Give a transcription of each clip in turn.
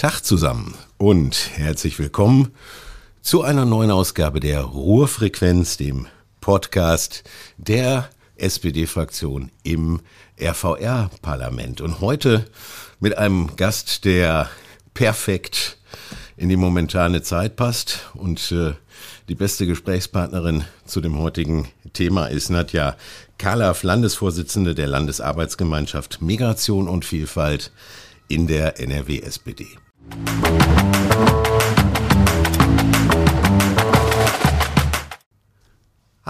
Tag zusammen und herzlich willkommen zu einer neuen Ausgabe der Ruhrfrequenz, dem Podcast der SPD-Fraktion im RVR-Parlament. Und heute mit einem Gast, der perfekt in die momentane Zeit passt und äh, die beste Gesprächspartnerin zu dem heutigen Thema ist Nadja Kalaf, Landesvorsitzende der Landesarbeitsgemeinschaft Migration und Vielfalt in der NRW-SPD.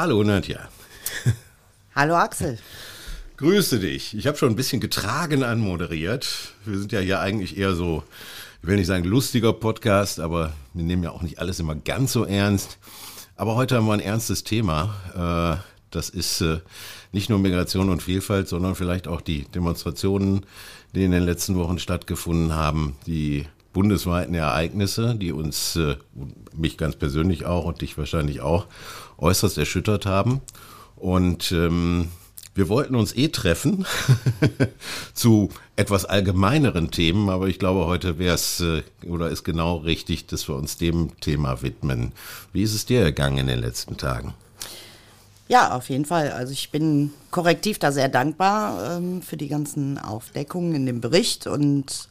Hallo Nadja. Hallo Axel. Grüße dich. Ich habe schon ein bisschen getragen anmoderiert. Wir sind ja hier eigentlich eher so, ich will nicht sagen lustiger Podcast, aber wir nehmen ja auch nicht alles immer ganz so ernst. Aber heute haben wir ein ernstes Thema. Äh, das ist äh, nicht nur Migration und Vielfalt, sondern vielleicht auch die Demonstrationen, die in den letzten Wochen stattgefunden haben, die bundesweiten Ereignisse, die uns, äh, mich ganz persönlich auch und dich wahrscheinlich auch, äußerst erschüttert haben. Und ähm, wir wollten uns eh treffen zu etwas allgemeineren Themen, aber ich glaube, heute wäre es äh, oder ist genau richtig, dass wir uns dem Thema widmen. Wie ist es dir ergangen in den letzten Tagen? Ja, auf jeden Fall. Also ich bin korrektiv da sehr dankbar ähm, für die ganzen Aufdeckungen in dem Bericht und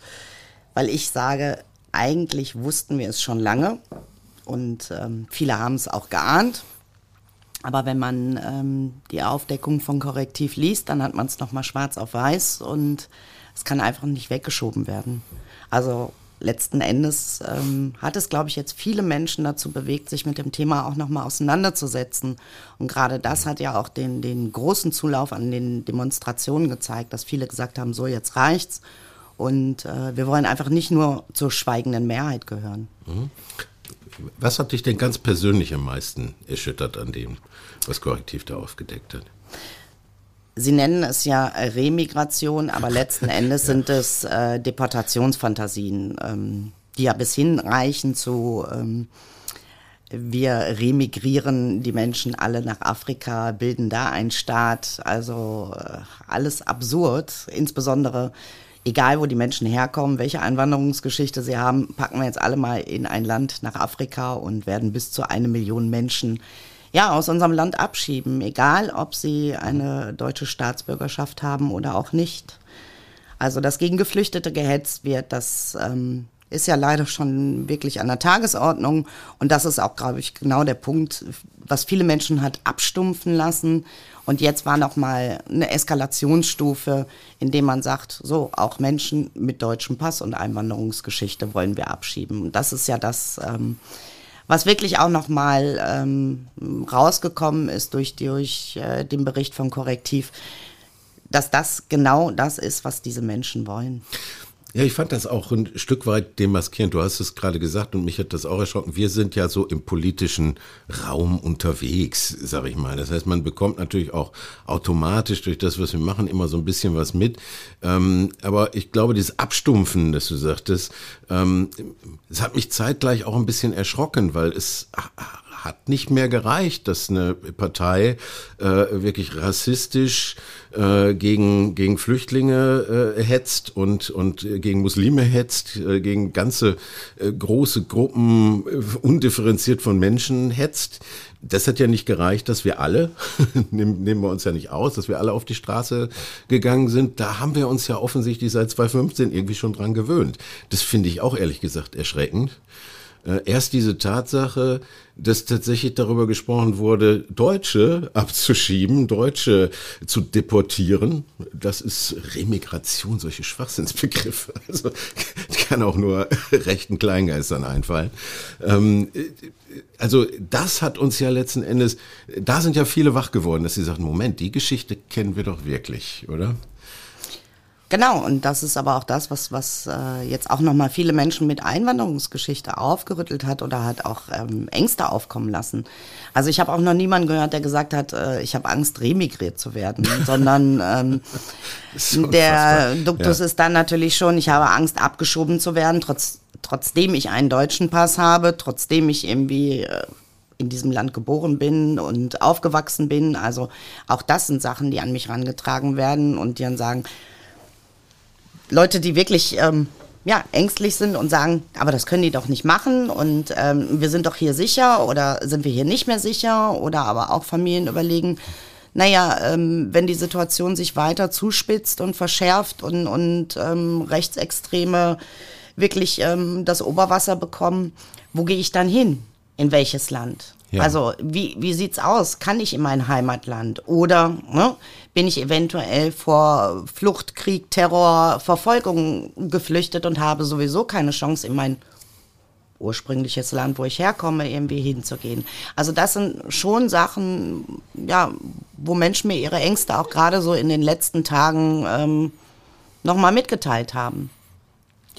weil ich sage, eigentlich wussten wir es schon lange und ähm, viele haben es auch geahnt. Aber wenn man ähm, die Aufdeckung von Korrektiv liest, dann hat man es nochmal schwarz auf weiß und es kann einfach nicht weggeschoben werden. Also letzten Endes ähm, hat es, glaube ich, jetzt viele Menschen dazu bewegt, sich mit dem Thema auch nochmal auseinanderzusetzen. Und gerade das hat ja auch den, den großen Zulauf an den Demonstrationen gezeigt, dass viele gesagt haben, so jetzt reicht's. Und äh, wir wollen einfach nicht nur zur schweigenden Mehrheit gehören. Mhm. Was hat dich denn ganz persönlich am meisten erschüttert an dem, was Korrektiv da aufgedeckt hat? Sie nennen es ja Remigration, aber letzten Endes ja. sind es äh, Deportationsfantasien, ähm, die ja bis hinreichen zu ähm, wir remigrieren die Menschen alle nach Afrika, bilden da einen Staat, also äh, alles absurd, insbesondere egal wo die Menschen herkommen, welche Einwanderungsgeschichte sie haben, packen wir jetzt alle mal in ein Land nach Afrika und werden bis zu eine Million Menschen ja, aus unserem Land abschieben, egal ob sie eine deutsche Staatsbürgerschaft haben oder auch nicht. Also, dass gegen Geflüchtete gehetzt wird, das ähm, ist ja leider schon wirklich an der Tagesordnung. Und das ist auch, glaube ich, genau der Punkt, was viele Menschen hat abstumpfen lassen. Und jetzt war noch mal eine Eskalationsstufe, indem man sagt, so, auch Menschen mit deutschem Pass und Einwanderungsgeschichte wollen wir abschieben. Und das ist ja das, ähm, was wirklich auch nochmal ähm, rausgekommen ist durch, durch äh, den Bericht von Korrektiv, dass das genau das ist, was diese Menschen wollen. Ja, ich fand das auch ein Stück weit demaskierend. Du hast es gerade gesagt und mich hat das auch erschrocken. Wir sind ja so im politischen Raum unterwegs, sag ich mal. Das heißt, man bekommt natürlich auch automatisch durch das, was wir machen, immer so ein bisschen was mit. Ähm, aber ich glaube, dieses Abstumpfen, das du sagtest, ähm, es hat mich zeitgleich auch ein bisschen erschrocken, weil es hat nicht mehr gereicht, dass eine Partei äh, wirklich rassistisch äh, gegen, gegen Flüchtlinge äh, hetzt und, und gegen Muslime hetzt, äh, gegen ganze äh, große Gruppen äh, undifferenziert von Menschen hetzt. Das hat ja nicht gereicht, dass wir alle, nehmen, nehmen wir uns ja nicht aus, dass wir alle auf die Straße gegangen sind. Da haben wir uns ja offensichtlich seit 2015 irgendwie schon dran gewöhnt. Das finde ich auch ehrlich gesagt erschreckend. Äh, erst diese Tatsache, dass tatsächlich darüber gesprochen wurde, Deutsche abzuschieben, Deutsche zu deportieren. Das ist Remigration, solche Schwachsinnsbegriffe. Also kann auch nur rechten Kleingeistern einfallen. Ähm, also das hat uns ja letzten Endes, da sind ja viele wach geworden, dass sie sagten, Moment, die Geschichte kennen wir doch wirklich, oder? Genau, und das ist aber auch das, was, was äh, jetzt auch nochmal viele Menschen mit Einwanderungsgeschichte aufgerüttelt hat oder hat auch ähm, Ängste aufkommen lassen. Also ich habe auch noch niemanden gehört, der gesagt hat, äh, ich habe Angst, remigriert zu werden, sondern ähm, der Duktus ja. ist dann natürlich schon, ich habe Angst, abgeschoben zu werden, trotz, trotzdem ich einen deutschen Pass habe, trotzdem ich irgendwie... Äh, in diesem Land geboren bin und aufgewachsen bin. Also auch das sind Sachen, die an mich rangetragen werden und die dann sagen, Leute, die wirklich ähm, ja, ängstlich sind und sagen, aber das können die doch nicht machen und ähm, wir sind doch hier sicher oder sind wir hier nicht mehr sicher oder aber auch Familien überlegen, naja, ähm, wenn die Situation sich weiter zuspitzt und verschärft und, und ähm, Rechtsextreme wirklich ähm, das Oberwasser bekommen, wo gehe ich dann hin? In welches Land? Ja. Also wie, wie sieht's aus? Kann ich in mein Heimatland? Oder ne, bin ich eventuell vor Flucht, Krieg, Terror, Verfolgung geflüchtet und habe sowieso keine Chance, in mein ursprüngliches Land, wo ich herkomme, irgendwie hinzugehen. Also das sind schon Sachen, ja, wo Menschen mir ihre Ängste auch gerade so in den letzten Tagen ähm, nochmal mitgeteilt haben.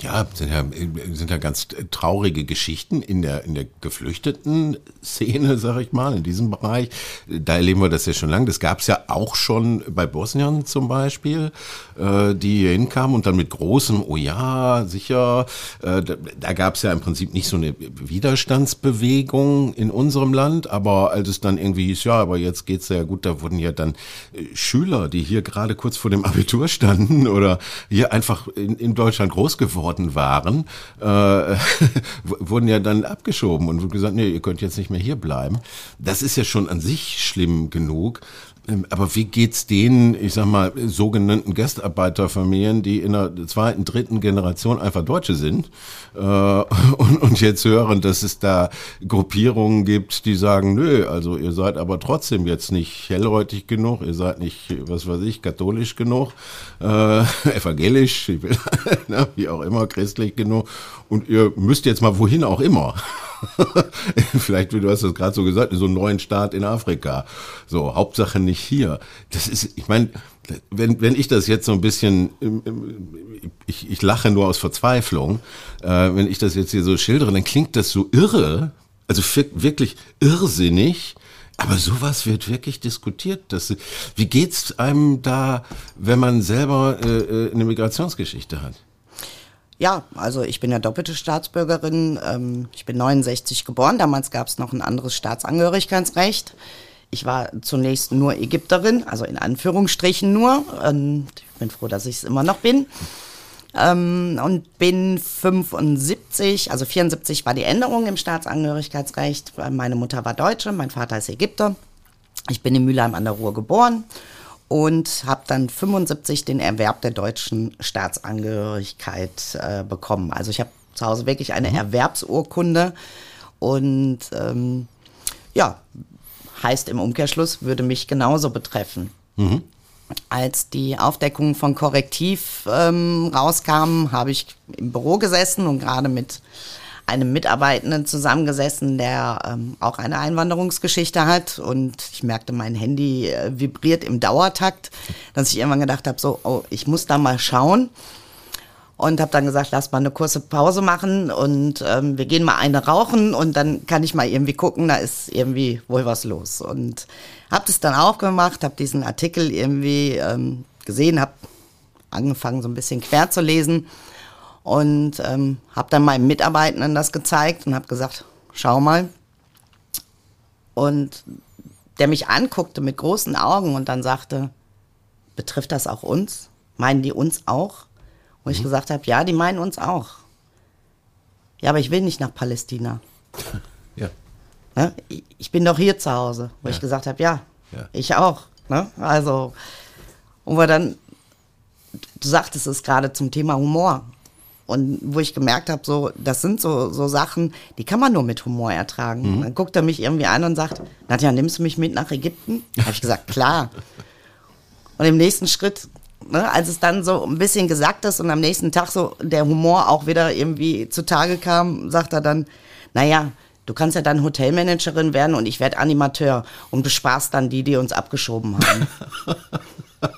Ja, sind ja, sind ja ganz traurige Geschichten in der, in der geflüchteten Szene, sag ich mal, in diesem Bereich. Da erleben wir das ja schon lange. Das gab es ja auch schon bei Bosnien zum Beispiel, äh, die hier hinkamen und dann mit großem, oh ja, sicher, äh, da, da gab es ja im Prinzip nicht so eine Widerstandsbewegung in unserem Land, aber als es dann irgendwie hieß, ja, aber jetzt geht's ja gut, da wurden ja dann äh, Schüler, die hier gerade kurz vor dem Abitur standen oder hier einfach in, in Deutschland groß geworden worden waren, äh, wurden ja dann abgeschoben und gesagt, nee, ihr könnt jetzt nicht mehr hier bleiben. Das ist ja schon an sich schlimm genug. Ähm, aber wie geht's denen, ich sag mal, sogenannten Gastarbeiterfamilien, die in der zweiten, dritten Generation einfach Deutsche sind äh, und, und jetzt hören, dass es da Gruppierungen gibt, die sagen, nö, also ihr seid aber trotzdem jetzt nicht hellhäutig genug, ihr seid nicht, was weiß ich, katholisch genug, äh, evangelisch, na, wie auch immer, christlich genug und ihr müsst jetzt mal wohin auch immer. Vielleicht, du hast das gerade so gesagt, so einen neuen Staat in Afrika. So, Hauptsache nicht hier. Das ist, ich meine, wenn, wenn ich das jetzt so ein bisschen, ich, ich lache nur aus Verzweiflung, äh, wenn ich das jetzt hier so schildere, dann klingt das so irre, also wirklich irrsinnig. Aber sowas wird wirklich diskutiert. Das, wie geht's einem da, wenn man selber äh, äh eine Migrationsgeschichte hat? Ja, also ich bin ja doppelte Staatsbürgerin. Ähm, ich bin 69 geboren. Damals gab es noch ein anderes Staatsangehörigkeitsrecht. Ich war zunächst nur Ägypterin, also in Anführungsstrichen nur. Und ich bin froh, dass ich es immer noch bin. Ähm, und bin 75, also 74 war die Änderung im Staatsangehörigkeitsrecht. Meine Mutter war Deutsche, mein Vater ist Ägypter. Ich bin in Mülheim an der Ruhr geboren und habe dann 75 den Erwerb der deutschen Staatsangehörigkeit äh, bekommen. Also ich habe zu Hause wirklich eine mhm. Erwerbsurkunde und ähm, ja, heißt im Umkehrschluss, würde mich genauso betreffen. Mhm. Als die Aufdeckung von Korrektiv ähm, rauskamen, habe ich im Büro gesessen und gerade mit einem Mitarbeitenden zusammengesessen, der ähm, auch eine Einwanderungsgeschichte hat. Und ich merkte, mein Handy äh, vibriert im Dauertakt, dass ich irgendwann gedacht habe, so, oh, ich muss da mal schauen. Und habe dann gesagt, lass mal eine kurze Pause machen und ähm, wir gehen mal eine rauchen und dann kann ich mal irgendwie gucken, da ist irgendwie wohl was los. Und habe das dann auch gemacht, habe diesen Artikel irgendwie ähm, gesehen, habe angefangen so ein bisschen quer zu lesen und ähm, habe dann meinen Mitarbeitenden das gezeigt und habe gesagt, schau mal. Und der mich anguckte mit großen Augen und dann sagte, betrifft das auch uns? Meinen die uns auch? Wo mhm. ich gesagt habe, ja, die meinen uns auch. Ja, aber ich will nicht nach Palästina. ja. Ne? Ich bin doch hier zu Hause. Wo ja. ich gesagt habe, ja, ja, ich auch. Ne? Also, und wir dann, du sagtest es gerade zum Thema Humor. Und wo ich gemerkt habe, so, das sind so, so Sachen, die kann man nur mit Humor ertragen. Mhm. Dann guckt er mich irgendwie an und sagt, Nadja, nimmst du mich mit nach Ägypten? Habe ich gesagt, klar. Und im nächsten Schritt, ne, als es dann so ein bisschen gesagt ist und am nächsten Tag so der Humor auch wieder irgendwie zutage kam, sagt er dann, naja, du kannst ja dann Hotelmanagerin werden und ich werde Animateur und bespaßt dann die, die uns abgeschoben haben.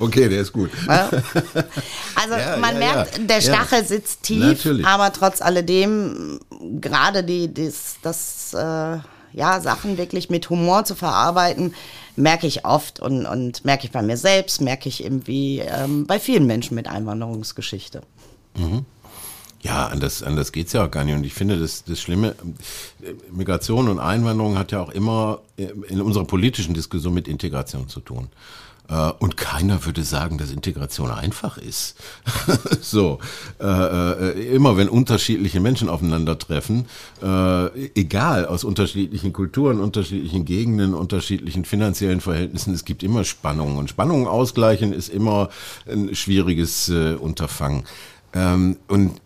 Okay, der ist gut. Also ja, man ja, merkt, ja. der Stachel sitzt tief, Natürlich. aber trotz alledem gerade die, das, das äh, ja, Sachen wirklich mit Humor zu verarbeiten, merke ich oft und, und merke ich bei mir selbst, merke ich irgendwie ähm, bei vielen Menschen mit Einwanderungsgeschichte. Mhm. Ja, anders, anders geht es ja auch gar nicht. Und ich finde, das, das Schlimme, äh, Migration und Einwanderung hat ja auch immer äh, in unserer politischen Diskussion mit Integration zu tun. Äh, und keiner würde sagen, dass Integration einfach ist. so, äh, äh, immer wenn unterschiedliche Menschen aufeinandertreffen, äh, egal aus unterschiedlichen Kulturen, unterschiedlichen Gegenden, unterschiedlichen finanziellen Verhältnissen, es gibt immer Spannungen. Und Spannungen ausgleichen ist immer ein schwieriges äh, Unterfangen. Ähm, und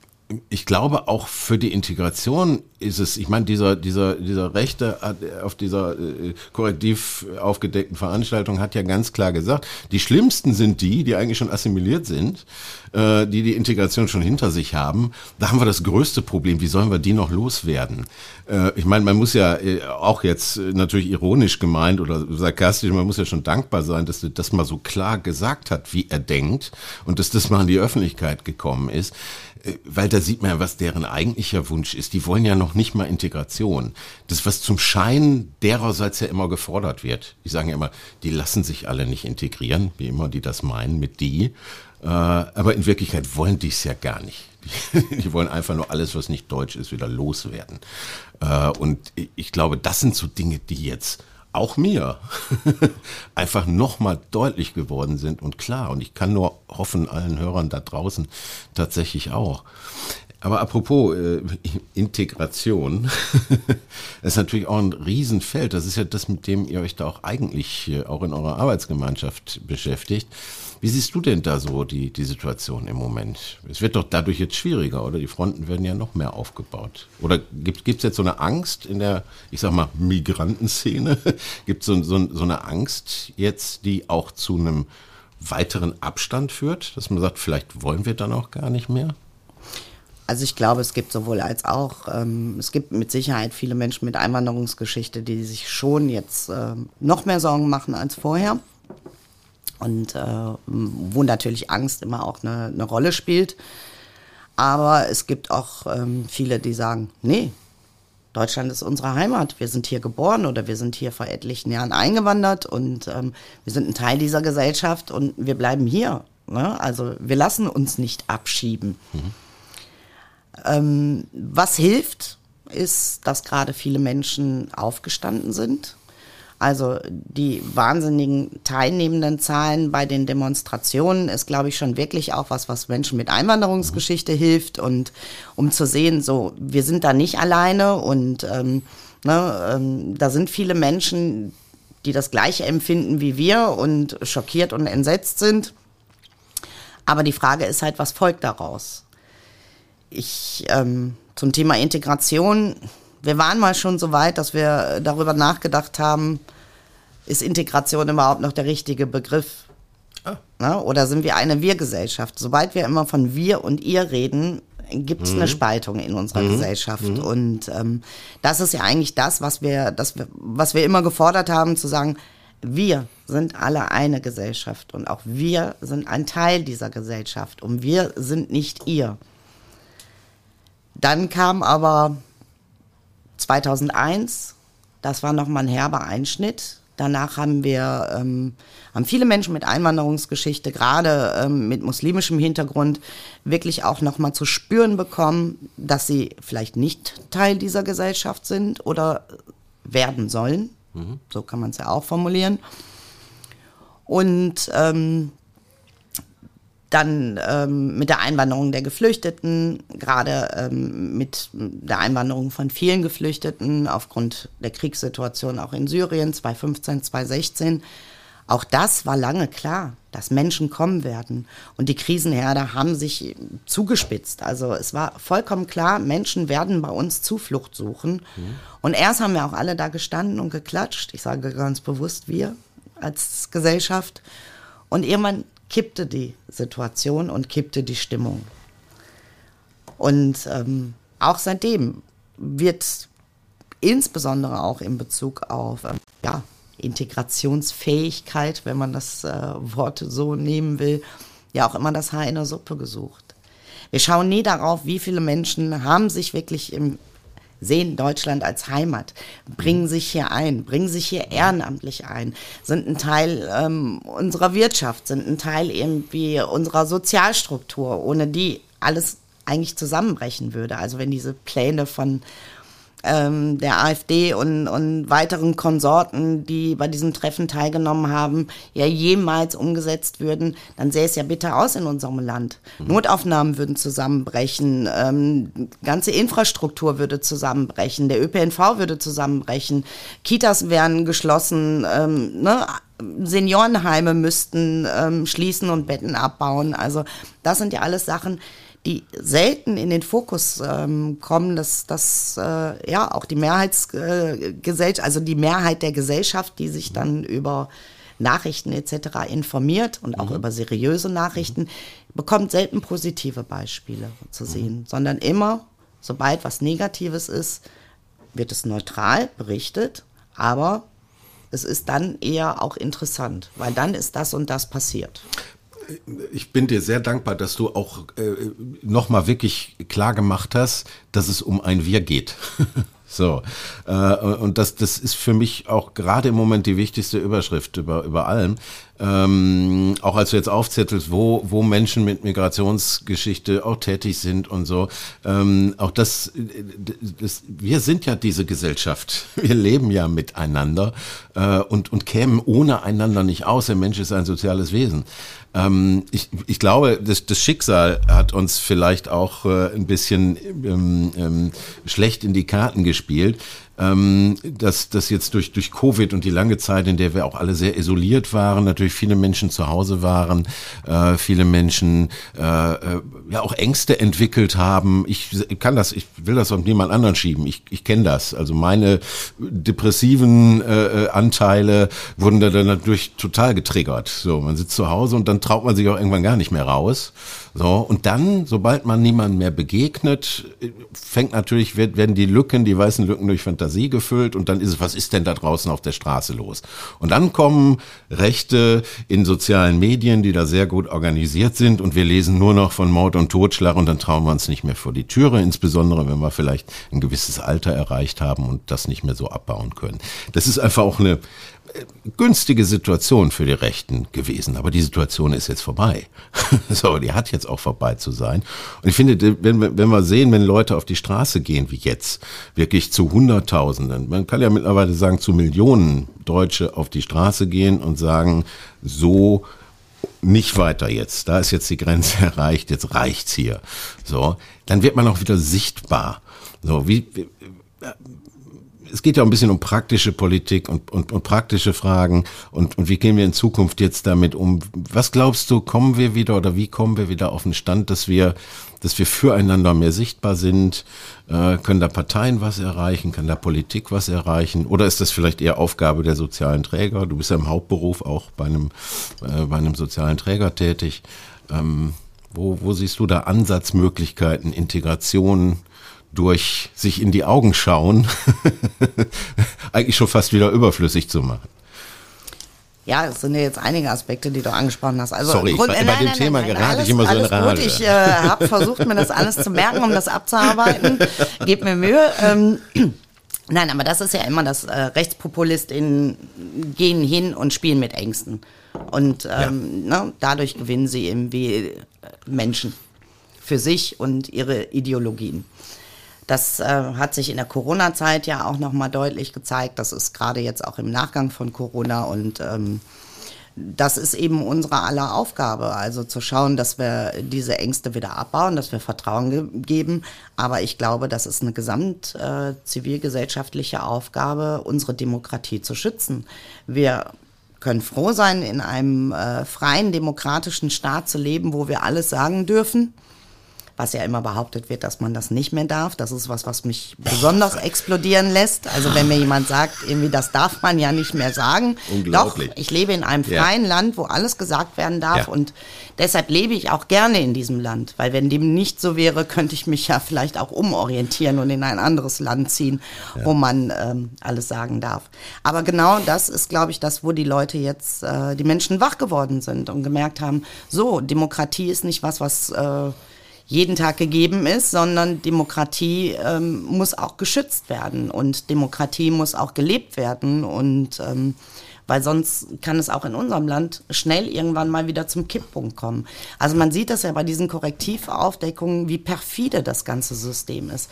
ich glaube auch für die Integration ist es, ich meine, dieser, dieser, dieser Rechte auf dieser äh, korrektiv aufgedeckten Veranstaltung hat ja ganz klar gesagt, die schlimmsten sind die, die eigentlich schon assimiliert sind, äh, die die Integration schon hinter sich haben. Da haben wir das größte Problem. Wie sollen wir die noch loswerden? Äh, ich meine, man muss ja äh, auch jetzt äh, natürlich ironisch gemeint oder sarkastisch, man muss ja schon dankbar sein, dass er das mal so klar gesagt hat, wie er denkt und dass das mal in die Öffentlichkeit gekommen ist. Äh, weil da sieht man ja, was deren eigentlicher Wunsch ist. Die wollen ja noch nicht mal Integration. Das, was zum Schein dererseits ja immer gefordert wird. Die sagen ja immer, die lassen sich alle nicht integrieren, wie immer die das meinen mit die. Äh, aber in Wirklichkeit wollen die es ja gar nicht. Die, die wollen einfach nur alles, was nicht deutsch ist, wieder loswerden. Äh, und ich glaube, das sind so Dinge, die jetzt auch mir einfach nochmal deutlich geworden sind und klar. Und ich kann nur hoffen, allen Hörern da draußen tatsächlich auch. Aber apropos äh, Integration, ist natürlich auch ein Riesenfeld. Das ist ja das, mit dem ihr euch da auch eigentlich äh, auch in eurer Arbeitsgemeinschaft beschäftigt. Wie siehst du denn da so die, die Situation im Moment? Es wird doch dadurch jetzt schwieriger, oder? Die Fronten werden ja noch mehr aufgebaut. Oder gibt es jetzt so eine Angst in der, ich sag mal, Migrantenszene? gibt es so, so, so eine Angst jetzt, die auch zu einem weiteren Abstand führt, dass man sagt, vielleicht wollen wir dann auch gar nicht mehr? Also ich glaube, es gibt sowohl als auch. Ähm, es gibt mit Sicherheit viele Menschen mit Einwanderungsgeschichte, die sich schon jetzt äh, noch mehr Sorgen machen als vorher und äh, wo natürlich Angst immer auch eine, eine, Rolle spielt. Aber es gibt auch ähm, viele, die sagen, nee, Deutschland ist unsere Heimat. Wir sind hier geboren oder wir sind hier vor etlichen Jahren eingewandert und ähm, wir sind ein Teil dieser Gesellschaft und wir bleiben hier. Ne? Also wir lassen uns nicht abschieben. Mhm. Ähm, was hilft, ist, dass gerade viele Menschen aufgestanden sind also die wahnsinnigen teilnehmenden Zahlen bei den Demonstrationen ist, glaube ich, schon wirklich auch was, was Menschen mit Einwanderungsgeschichte hilft und um zu sehen, so wir sind da nicht alleine und ähm, ne, ähm, da sind viele Menschen, die das Gleiche empfinden wie wir und schockiert und entsetzt sind. Aber die Frage ist halt, was folgt daraus? Ich ähm, zum Thema Integration wir waren mal schon so weit, dass wir darüber nachgedacht haben, ist Integration überhaupt noch der richtige Begriff? Ah. Na, oder sind wir eine Wir-Gesellschaft? Sobald wir immer von wir und ihr reden, gibt es mhm. eine Spaltung in unserer mhm. Gesellschaft. Mhm. Und ähm, das ist ja eigentlich das, was wir, das, was wir immer gefordert haben, zu sagen, wir sind alle eine Gesellschaft und auch wir sind ein Teil dieser Gesellschaft und wir sind nicht ihr. Dann kam aber 2001, das war nochmal ein herber Einschnitt. Danach haben wir ähm, haben viele Menschen mit Einwanderungsgeschichte, gerade ähm, mit muslimischem Hintergrund, wirklich auch nochmal zu spüren bekommen, dass sie vielleicht nicht Teil dieser Gesellschaft sind oder werden sollen. Mhm. So kann man es ja auch formulieren. Und ähm, dann ähm, mit der Einwanderung der Geflüchteten, gerade ähm, mit der Einwanderung von vielen Geflüchteten aufgrund der Kriegssituation auch in Syrien 2015, 2016. Auch das war lange klar, dass Menschen kommen werden. Und die Krisenherde haben sich zugespitzt. Also es war vollkommen klar, Menschen werden bei uns Zuflucht suchen. Mhm. Und erst haben wir auch alle da gestanden und geklatscht. Ich sage ganz bewusst wir als Gesellschaft. Und irgendwann kippte die Situation und kippte die Stimmung. Und ähm, auch seitdem wird insbesondere auch in Bezug auf ähm, ja, Integrationsfähigkeit, wenn man das äh, Wort so nehmen will, ja auch immer das Haar in der Suppe gesucht. Wir schauen nie darauf, wie viele Menschen haben sich wirklich im sehen Deutschland als Heimat, bringen sich hier ein, bringen sich hier ehrenamtlich ein, sind ein Teil ähm, unserer Wirtschaft, sind ein Teil irgendwie unserer Sozialstruktur, ohne die alles eigentlich zusammenbrechen würde. Also wenn diese Pläne von ähm, der AfD und, und weiteren Konsorten, die bei diesem Treffen teilgenommen haben, ja jemals umgesetzt würden, dann sähe es ja bitter aus in unserem Land. Mhm. Notaufnahmen würden zusammenbrechen, ähm, ganze Infrastruktur würde zusammenbrechen, der ÖPNV würde zusammenbrechen, Kitas wären geschlossen, ähm, ne? Seniorenheime müssten ähm, schließen und Betten abbauen. Also das sind ja alles Sachen, die selten in den Fokus ähm, kommen, dass, dass äh, ja auch die Mehrheitsgesellschaft, äh, also die Mehrheit der Gesellschaft, die sich dann über Nachrichten etc. informiert und auch mhm. über seriöse Nachrichten, bekommt selten positive Beispiele zu sehen, mhm. sondern immer, sobald was Negatives ist, wird es neutral berichtet, aber es ist dann eher auch interessant, weil dann ist das und das passiert ich bin dir sehr dankbar, dass du auch äh, nochmal wirklich klar gemacht hast, dass es um ein Wir geht. so. Äh, und das, das ist für mich auch gerade im Moment die wichtigste Überschrift über, über allem. Ähm, auch als du jetzt aufzettelst, wo, wo Menschen mit Migrationsgeschichte auch tätig sind und so. Ähm, auch das, das, wir sind ja diese Gesellschaft. Wir leben ja miteinander äh, und, und kämen ohne einander nicht aus. Der Mensch ist ein soziales Wesen. Ähm, ich, ich glaube, das, das Schicksal hat uns vielleicht auch äh, ein bisschen ähm, ähm, schlecht in die Karten gespielt ähm, dass das jetzt durch, durch Covid und die lange Zeit, in der wir auch alle sehr isoliert waren, natürlich viele Menschen zu Hause waren, äh, viele Menschen äh, äh, ja auch Ängste entwickelt haben. Ich kann das, ich will das auf niemand anderen schieben. Ich, ich kenne das. Also meine depressiven äh, äh, Anteile wurden da dann natürlich total getriggert. So, man sitzt zu Hause und dann traut man sich auch irgendwann gar nicht mehr raus. So, und dann, sobald man niemandem mehr begegnet, fängt natürlich, werden die Lücken, die weißen Lücken durch Fantasie gefüllt und dann ist es, was ist denn da draußen auf der Straße los? Und dann kommen Rechte in sozialen Medien, die da sehr gut organisiert sind und wir lesen nur noch von Mord und Totschlag und dann trauen wir uns nicht mehr vor die Türe, insbesondere wenn wir vielleicht ein gewisses Alter erreicht haben und das nicht mehr so abbauen können. Das ist einfach auch eine, günstige Situation für die Rechten gewesen. Aber die Situation ist jetzt vorbei. so, die hat jetzt auch vorbei zu sein. Und ich finde, wenn wenn wir sehen, wenn Leute auf die Straße gehen, wie jetzt, wirklich zu Hunderttausenden, man kann ja mittlerweile sagen, zu Millionen Deutsche auf die Straße gehen und sagen, so nicht weiter jetzt. Da ist jetzt die Grenze erreicht, jetzt reicht's hier. So, dann wird man auch wieder sichtbar. So, wie es geht ja ein bisschen um praktische Politik und, und, und praktische Fragen und, und wie gehen wir in Zukunft jetzt damit um? Was glaubst du, kommen wir wieder oder wie kommen wir wieder auf den Stand, dass wir, dass wir füreinander mehr sichtbar sind? Äh, können da Parteien was erreichen? Kann da Politik was erreichen? Oder ist das vielleicht eher Aufgabe der sozialen Träger? Du bist ja im Hauptberuf auch bei einem, äh, bei einem sozialen Träger tätig. Ähm, wo, wo siehst du da Ansatzmöglichkeiten, Integration? Durch sich in die Augen schauen eigentlich schon fast wieder überflüssig zu machen. Ja, es sind ja jetzt einige Aspekte, die du angesprochen hast. Also Sorry, Grund, bei, nein, dem nein, Thema nein, gerate alles, ich immer so in Rage. Gut. Ich äh, habe versucht, mir das alles zu merken, um das abzuarbeiten. Gebt mir Mühe. Ähm, nein, aber das ist ja immer das äh, RechtspopulistInnen gehen hin und spielen mit Ängsten. Und ähm, ja. ne, dadurch gewinnen sie eben wie Menschen für sich und ihre Ideologien. Das äh, hat sich in der Corona-Zeit ja auch nochmal deutlich gezeigt. Das ist gerade jetzt auch im Nachgang von Corona und ähm, das ist eben unsere aller Aufgabe, also zu schauen, dass wir diese Ängste wieder abbauen, dass wir Vertrauen ge geben. Aber ich glaube, das ist eine gesamt äh, zivilgesellschaftliche Aufgabe, unsere Demokratie zu schützen. Wir können froh sein, in einem äh, freien, demokratischen Staat zu leben, wo wir alles sagen dürfen was ja immer behauptet wird, dass man das nicht mehr darf. Das ist was, was mich besonders explodieren lässt. Also wenn mir jemand sagt, irgendwie das darf man ja nicht mehr sagen. Unglaublich. Doch, ich lebe in einem freien ja. Land, wo alles gesagt werden darf ja. und deshalb lebe ich auch gerne in diesem Land, weil wenn dem nicht so wäre, könnte ich mich ja vielleicht auch umorientieren und in ein anderes Land ziehen, ja. wo man ähm, alles sagen darf. Aber genau das ist, glaube ich, das, wo die Leute jetzt, äh, die Menschen wach geworden sind und gemerkt haben, so, Demokratie ist nicht was, was äh, jeden Tag gegeben ist, sondern Demokratie ähm, muss auch geschützt werden und Demokratie muss auch gelebt werden und ähm, weil sonst kann es auch in unserem Land schnell irgendwann mal wieder zum Kipppunkt kommen. Also man sieht das ja bei diesen Korrektivaufdeckungen, wie perfide das ganze System ist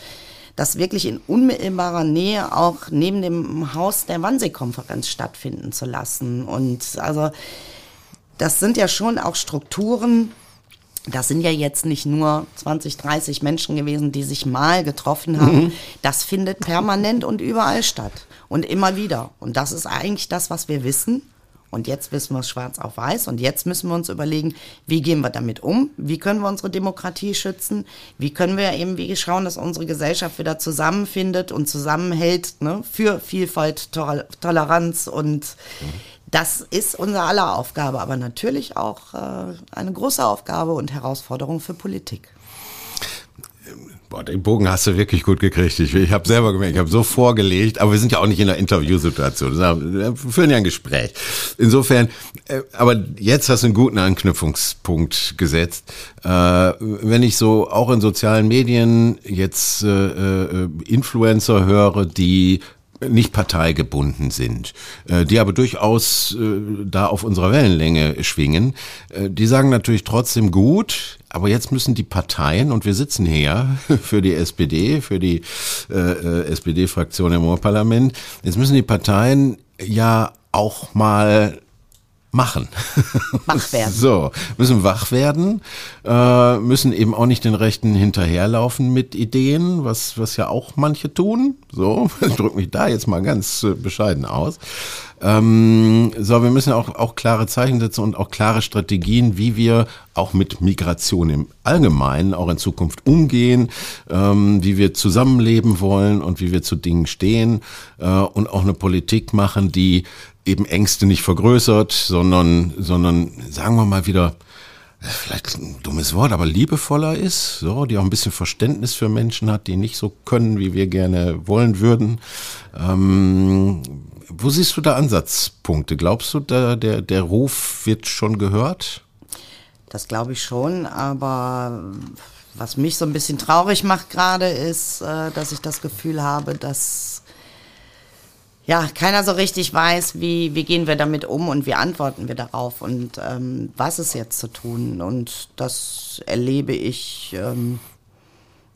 das wirklich in unmittelbarer Nähe auch neben dem Haus der Wannsee-Konferenz stattfinden zu lassen. Und also das sind ja schon auch Strukturen, das sind ja jetzt nicht nur 20, 30 Menschen gewesen, die sich mal getroffen haben. Mhm. Das findet permanent und überall statt. Und immer wieder. Und das ist eigentlich das, was wir wissen. Und jetzt wissen wir es schwarz auf weiß. Und jetzt müssen wir uns überlegen, wie gehen wir damit um? Wie können wir unsere Demokratie schützen? Wie können wir eben wie schauen, dass unsere Gesellschaft wieder zusammenfindet und zusammenhält ne, für Vielfalt, Toleranz und das ist unsere aller Aufgabe, aber natürlich auch äh, eine große Aufgabe und Herausforderung für Politik. Boah, den Bogen hast du wirklich gut gekriegt. Ich, ich habe selber gemerkt, ich habe so vorgelegt, aber wir sind ja auch nicht in einer Interviewsituation. Wir führen ja ein Gespräch. Insofern, äh, aber jetzt hast du einen guten Anknüpfungspunkt gesetzt. Äh, wenn ich so auch in sozialen Medien jetzt äh, äh Influencer höre, die nicht parteigebunden sind, äh, die aber durchaus äh, da auf unserer Wellenlänge schwingen, äh, die sagen natürlich trotzdem gut, aber jetzt müssen die Parteien, und wir sitzen hier für die SPD, für die äh, SPD-Fraktion im Oberparlament, jetzt müssen die Parteien ja auch mal machen. Wach werden. So, müssen wach werden, äh, müssen eben auch nicht den Rechten hinterherlaufen mit Ideen, was, was ja auch manche tun. So, ich drücke mich da jetzt mal ganz äh, bescheiden aus. Ähm, so, wir müssen auch, auch klare Zeichen setzen und auch klare Strategien, wie wir auch mit Migration im Allgemeinen auch in Zukunft umgehen, ähm, wie wir zusammenleben wollen und wie wir zu Dingen stehen äh, und auch eine Politik machen, die eben Ängste nicht vergrößert, sondern, sondern sagen wir mal wieder, vielleicht ein dummes Wort, aber liebevoller ist, so, die auch ein bisschen Verständnis für Menschen hat, die nicht so können, wie wir gerne wollen würden. Ähm, wo siehst du da Ansatzpunkte? Glaubst du, der, der, der Ruf wird schon gehört? Das glaube ich schon, aber was mich so ein bisschen traurig macht gerade ist, äh, dass ich das Gefühl habe, dass ja, keiner so richtig weiß, wie, wie gehen wir damit um und wie antworten wir darauf und ähm, was ist jetzt zu tun. Und das erlebe ich ähm,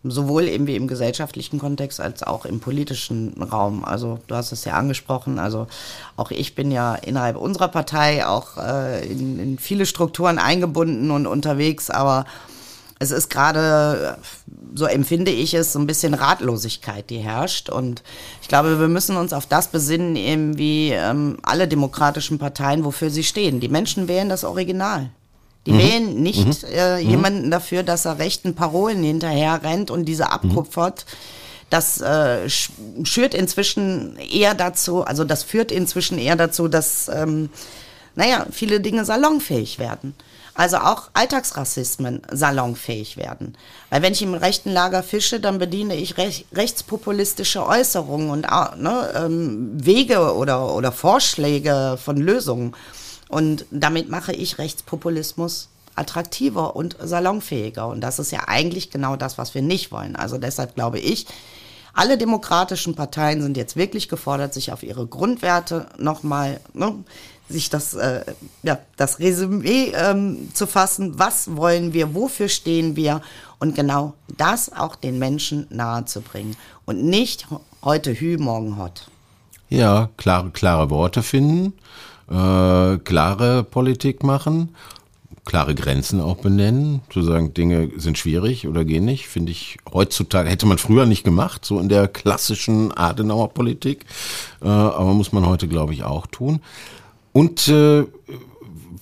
sowohl eben wie im gesellschaftlichen Kontext als auch im politischen Raum. Also du hast es ja angesprochen, also auch ich bin ja innerhalb unserer Partei auch äh, in, in viele Strukturen eingebunden und unterwegs, aber es ist gerade, so empfinde ich es, so ein bisschen Ratlosigkeit, die herrscht. Und ich glaube, wir müssen uns auf das besinnen, eben wie ähm, alle demokratischen Parteien, wofür sie stehen. Die Menschen wählen das Original. Die mhm. wählen nicht mhm. Äh, mhm. jemanden dafür, dass er rechten Parolen hinterher rennt und diese abkupfert. Das äh, schürt inzwischen eher dazu, also das führt inzwischen eher dazu, dass, ähm, naja, viele Dinge salonfähig werden. Also auch Alltagsrassismen salonfähig werden. Weil wenn ich im rechten Lager fische, dann bediene ich rech rechtspopulistische Äußerungen und ne, ähm, Wege oder, oder Vorschläge von Lösungen. Und damit mache ich Rechtspopulismus attraktiver und salonfähiger. Und das ist ja eigentlich genau das, was wir nicht wollen. Also deshalb glaube ich, alle demokratischen Parteien sind jetzt wirklich gefordert, sich auf ihre Grundwerte nochmal ne, sich das, äh, ja, das Resümee ähm, zu fassen, was wollen wir, wofür stehen wir? Und genau das auch den Menschen nahezubringen. Und nicht heute Hü, morgen Hot. Ja, klare, klare Worte finden, äh, klare Politik machen, klare Grenzen auch benennen, zu sagen, Dinge sind schwierig oder gehen nicht, finde ich heutzutage, hätte man früher nicht gemacht, so in der klassischen Adenauer Politik, äh, aber muss man heute, glaube ich, auch tun. Und äh,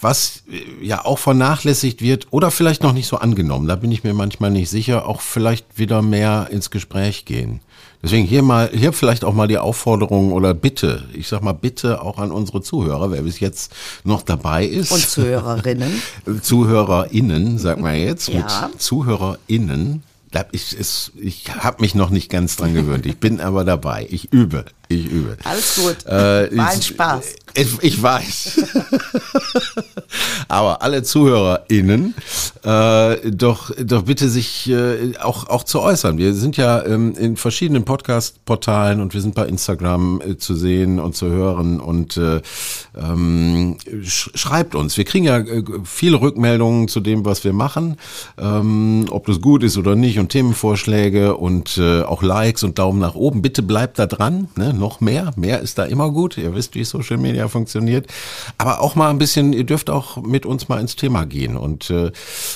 was äh, ja auch vernachlässigt wird oder vielleicht noch nicht so angenommen, da bin ich mir manchmal nicht sicher, auch vielleicht wieder mehr ins Gespräch gehen. Deswegen hier mal, hier vielleicht auch mal die Aufforderung oder Bitte, ich sag mal Bitte auch an unsere Zuhörer, wer bis jetzt noch dabei ist. Und Zuhörerinnen. ZuhörerInnen, sag mal jetzt, ja. mit ZuhörerInnen. Ich, ich habe mich noch nicht ganz dran gewöhnt. Ich bin aber dabei. Ich übe. Ich übe. Alles gut. Äh, War ein Spaß. Ich, ich weiß. Aber alle ZuhörerInnen, äh, doch, doch bitte sich äh, auch, auch zu äußern. Wir sind ja ähm, in verschiedenen Podcast-Portalen und wir sind bei Instagram äh, zu sehen und zu hören und äh, ähm, sch schreibt uns. Wir kriegen ja äh, viele Rückmeldungen zu dem, was wir machen, ähm, ob das gut ist oder nicht und Themenvorschläge und äh, auch Likes und Daumen nach oben. Bitte bleibt da dran, ne? Noch mehr. Mehr ist da immer gut. Ihr wisst, wie Social Media funktioniert. Aber auch mal ein bisschen, ihr dürft auch mit uns mal ins Thema gehen und äh,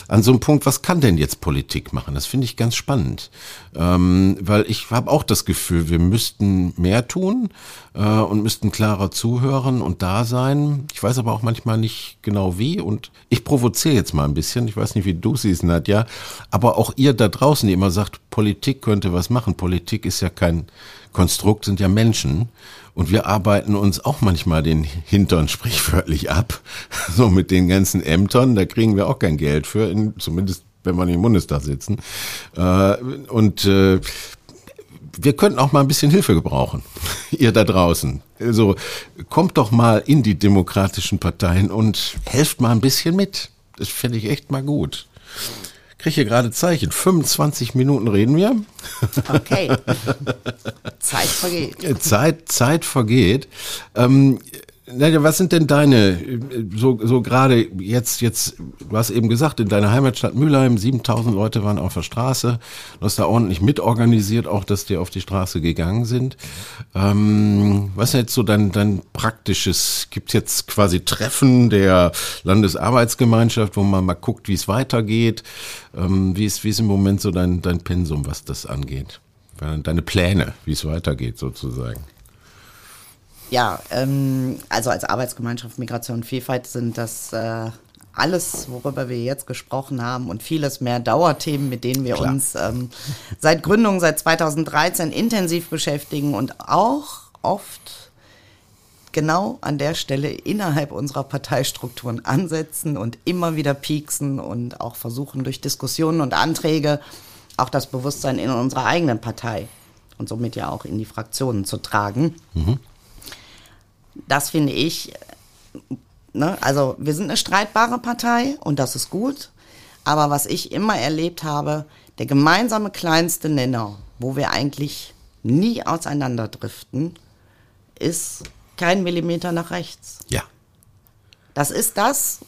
an so einem Punkt, was kann denn jetzt Politik machen? Das finde ich ganz spannend, ähm, weil ich habe auch das Gefühl, wir müssten mehr tun äh, und müssten klarer zuhören und da sein. Ich weiß aber auch manchmal nicht genau wie und ich provoziere jetzt mal ein bisschen. Ich weiß nicht, wie du siehst, Nadja, aber auch ihr da draußen, die immer sagt, Politik könnte was machen. Politik ist ja kein Konstrukt, sind ja Menschen. Und wir arbeiten uns auch manchmal den Hintern sprichwörtlich ab. So mit den ganzen Ämtern, da kriegen wir auch kein Geld für, in, zumindest wenn wir im Bundestag sitzen. Äh, und äh, wir könnten auch mal ein bisschen Hilfe gebrauchen, ihr da draußen. Also kommt doch mal in die demokratischen Parteien und helft mal ein bisschen mit. Das fände ich echt mal gut. Kriege hier gerade Zeichen. 25 Minuten reden wir. Okay. Zeit vergeht. Zeit, Zeit vergeht. Ähm, Nadja, was sind denn deine, so, so gerade jetzt, jetzt, du hast eben gesagt, in deiner Heimatstadt Mülheim, 7000 Leute waren auf der Straße. Du hast da ordentlich mitorganisiert, auch, dass die auf die Straße gegangen sind. Ähm, was ist jetzt so dein, dein praktisches, gibt jetzt quasi Treffen der Landesarbeitsgemeinschaft, wo man mal guckt, wie es weitergeht? Ähm, wie, ist, wie ist im Moment so dein, dein Pensum, was das angeht? Deine Pläne, wie es weitergeht sozusagen? Ja, ähm, also als Arbeitsgemeinschaft Migration und Vielfalt sind das äh, alles, worüber wir jetzt gesprochen haben und vieles mehr Dauerthemen, mit denen wir Klar. uns ähm, seit Gründung, seit 2013 intensiv beschäftigen und auch oft genau an der Stelle innerhalb unserer Parteistrukturen ansetzen und immer wieder pieksen und auch versuchen durch Diskussionen und Anträge auch das Bewusstsein in unserer eigenen Partei und somit ja auch in die Fraktionen zu tragen. Mhm das finde ich, ne, also wir sind eine streitbare Partei und das ist gut. Aber was ich immer erlebt habe, der gemeinsame kleinste Nenner, wo wir eigentlich nie auseinanderdriften, ist kein Millimeter nach rechts. Ja. Das ist das,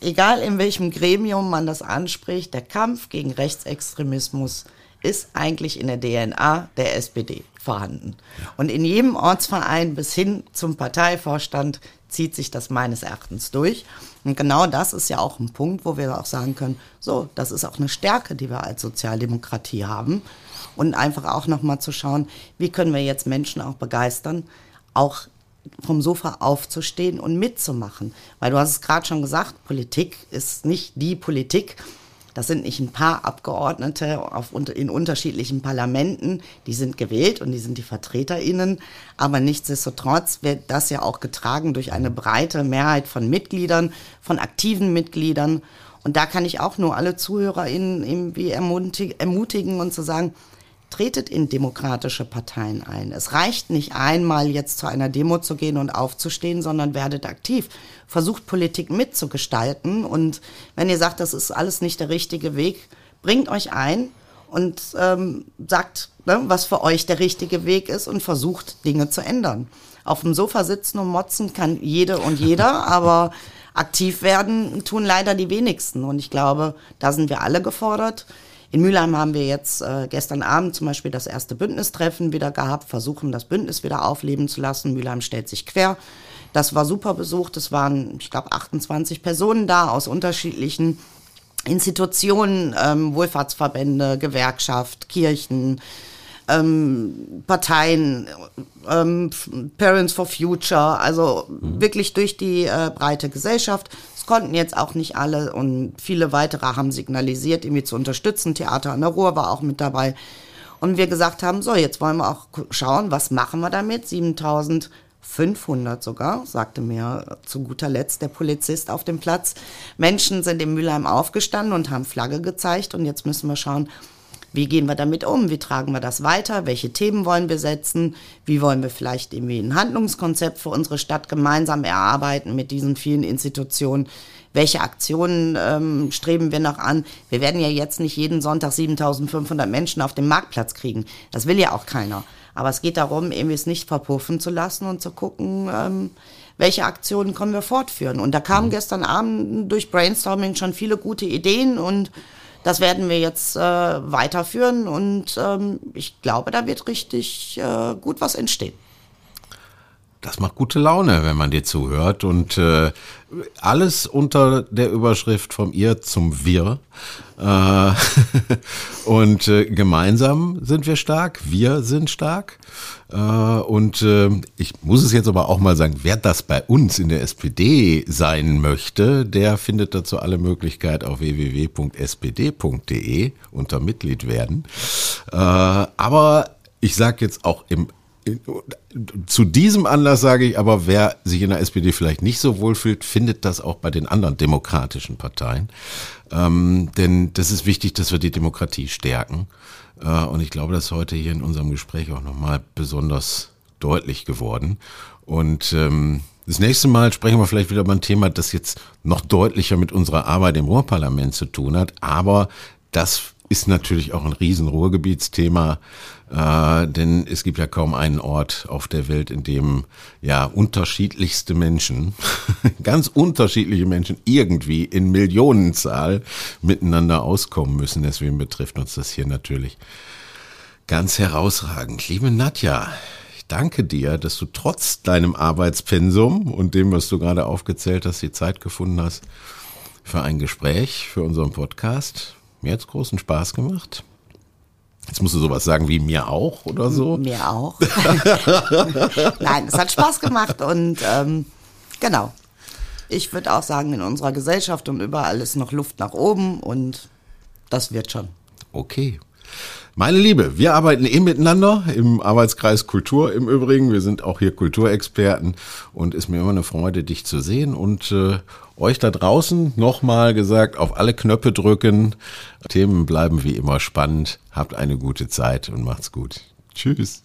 egal in welchem Gremium man das anspricht, der Kampf gegen Rechtsextremismus ist eigentlich in der DNA der SPD vorhanden. Und in jedem Ortsverein bis hin zum Parteivorstand zieht sich das meines Erachtens durch. Und genau das ist ja auch ein Punkt, wo wir auch sagen können, so, das ist auch eine Stärke, die wir als Sozialdemokratie haben. Und einfach auch nochmal zu schauen, wie können wir jetzt Menschen auch begeistern, auch vom Sofa aufzustehen und mitzumachen. Weil du hast es gerade schon gesagt, Politik ist nicht die Politik, das sind nicht ein paar Abgeordnete auf, in unterschiedlichen Parlamenten, die sind gewählt und die sind die VertreterInnen. Aber nichtsdestotrotz wird das ja auch getragen durch eine breite Mehrheit von Mitgliedern, von aktiven Mitgliedern. Und da kann ich auch nur alle ZuhörerInnen irgendwie ermutigen und zu sagen, tretet in demokratische Parteien ein. Es reicht nicht einmal jetzt zu einer Demo zu gehen und aufzustehen, sondern werdet aktiv. Versucht Politik mitzugestalten und wenn ihr sagt, das ist alles nicht der richtige Weg, bringt euch ein und ähm, sagt, ne, was für euch der richtige Weg ist und versucht Dinge zu ändern. Auf dem Sofa sitzen und motzen kann jede und jeder, aber aktiv werden tun leider die wenigsten und ich glaube, da sind wir alle gefordert. In Mülheim haben wir jetzt äh, gestern Abend zum Beispiel das erste Bündnistreffen wieder gehabt, versuchen das Bündnis wieder aufleben zu lassen. Mülheim stellt sich quer. Das war super besucht. Es waren, ich glaube, 28 Personen da aus unterschiedlichen Institutionen, ähm, Wohlfahrtsverbände, Gewerkschaft, Kirchen, ähm, Parteien, ähm, Parents for Future, also mhm. wirklich durch die äh, breite Gesellschaft konnten jetzt auch nicht alle und viele weitere haben signalisiert, irgendwie zu unterstützen. Theater an der Ruhr war auch mit dabei. Und wir gesagt haben, so, jetzt wollen wir auch schauen, was machen wir damit? 7500 sogar, sagte mir zu guter Letzt der Polizist auf dem Platz. Menschen sind in Mülheim aufgestanden und haben Flagge gezeigt und jetzt müssen wir schauen, Wie gehen wir damit um? Wie tragen wir das weiter? Welche Themen wollen wir setzen? Wie wollen wir vielleicht irgendwie ein Handlungskonzept für unsere Stadt gemeinsam erarbeiten mit diesen vielen Institutionen? Welche Aktionen ähm, streben wir noch an? Wir werden ja jetzt nicht jeden Sonntag 7500 Menschen auf dem Marktplatz kriegen. Das will ja auch keiner. Aber es geht darum, irgendwie es nicht verpuffen zu lassen und zu gucken, ähm, welche Aktionen können wir fortführen. Und da kamen mhm. gestern Abend durch Brainstorming schon viele gute Ideen und das werden wir jetzt äh, weiterführen und ähm, ich glaube, da wird richtig äh, gut was entstehen. Das macht gute Laune, wenn man dir zuhört. Und äh, alles unter der Überschrift vom Ihr zum Wir. Äh, und äh, gemeinsam sind wir stark, wir sind stark. Äh, und äh, ich muss es jetzt aber auch mal sagen, wer das bei uns in der SPD sein möchte, der findet dazu alle Möglichkeit auf www.spd.de unter Mitglied werden. Äh, aber ich sage jetzt auch im zu diesem Anlass sage ich aber, wer sich in der SPD vielleicht nicht so wohlfühlt, findet das auch bei den anderen demokratischen Parteien. Ähm, denn das ist wichtig, dass wir die Demokratie stärken. Äh, und ich glaube, das ist heute hier in unserem Gespräch auch nochmal besonders deutlich geworden. Und ähm, das nächste Mal sprechen wir vielleicht wieder über ein Thema, das jetzt noch deutlicher mit unserer Arbeit im Ruhrparlament zu tun hat. Aber das ist natürlich auch ein riesen Ruhrgebietsthema, äh, denn es gibt ja kaum einen Ort auf der Welt, in dem ja unterschiedlichste Menschen, ganz unterschiedliche Menschen irgendwie in Millionenzahl miteinander auskommen müssen. Deswegen betrifft uns das hier natürlich ganz herausragend. Liebe Nadja, ich danke dir, dass du trotz deinem Arbeitspensum und dem, was du gerade aufgezählt hast, die Zeit gefunden hast für ein Gespräch, für unseren Podcast. Mir hat es großen Spaß gemacht. Jetzt musst du sowas sagen wie mir auch oder so. Mir auch. Nein, es hat Spaß gemacht und ähm, genau. Ich würde auch sagen, in unserer Gesellschaft und überall ist noch Luft nach oben und das wird schon. Okay. Meine Liebe, wir arbeiten eh miteinander im Arbeitskreis Kultur im Übrigen. Wir sind auch hier Kulturexperten und ist mir immer eine Freude, dich zu sehen und äh, euch da draußen nochmal gesagt, auf alle Knöpfe drücken. Themen bleiben wie immer spannend. Habt eine gute Zeit und macht's gut. Tschüss.